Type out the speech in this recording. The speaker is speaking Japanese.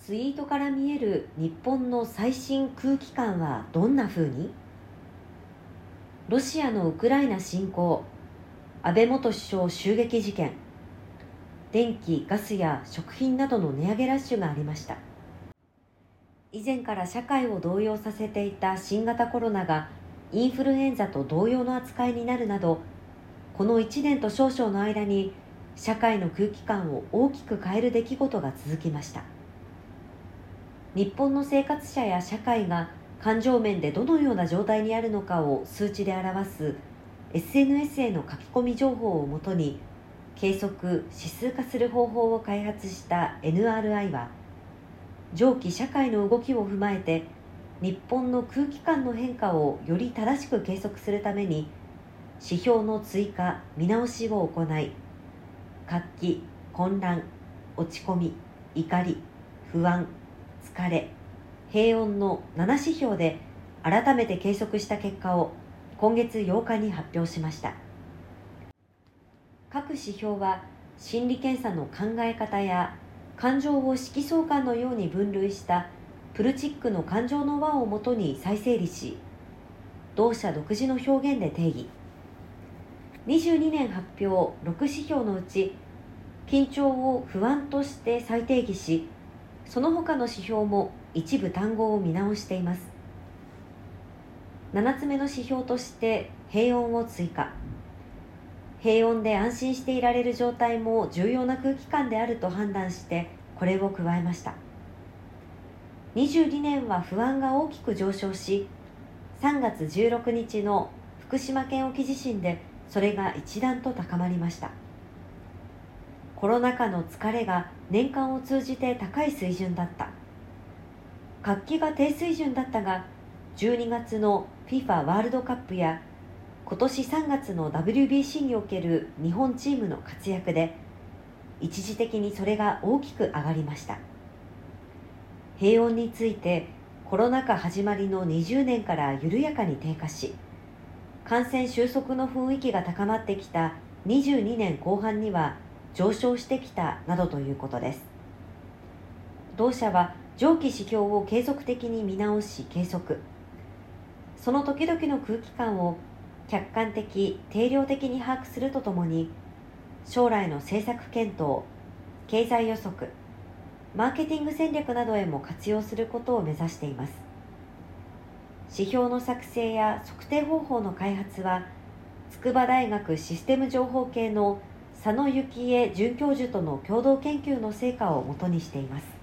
ツイートから見える日本の最新空気感はどんな風に？ロシアのウクライナ侵攻安倍元首相襲撃事件電気・ガスや食品などの値上げラッシュがありました。以前から社会を動揺させていた新型コロナがインフルエンザと同様の扱いになるなどこの1年と少々の間に社会の空気感を大きく変える出来事が続きました。日本の生活者や社会が感情面でどのような状態にあるのかを数値で表す SNS への書き込み情報をもとに計測・指数化する方法を開発した NRI は上記社会の動きを踏まえて日本の空気感の変化をより正しく計測するために指標の追加・見直しを行い活気混乱落ち込み怒り不安疲れ平穏の7指標で改めて計測した結果を今月8日に発表しました。各指標は心理検査の考え方や感情を色相関のように分類したプルチックの感情の輪をもとに再整理し同社独自の表現で定義。22年発表6指標のうち緊張を不安として再定義しその他の指標も一部単語を見直しています。7つ目の指標として平穏を追加。平穏で安心していられる状態も重要な空気感であると判断してこれを加えました。22年は不安が大きく上昇し3月16日の福島県沖地震でそれが一段と高まりました。コロナ禍の疲れが年間を通じて高い水準だった。活気が低水準だったが12月の FIFA ワールドカップや今年3月の WBC における日本チームの活躍で一時的にそれが大きく上がりました。平穏についてコロナ禍始まりの20年から緩やかに低下し感染収束の雰囲気が高まってきた22年後半には上昇してきたなどということです。同社は上記指標を継続的に見直し計測その時々の空気感を客観的定量的に把握するとともに将来の政策検討経済予測マーケティング戦略などへも活用することを目指しています。指標の作成や測定方法の開発は筑波大学システム情報系の佐野幸恵准教授との共同研究の成果をもとにしています。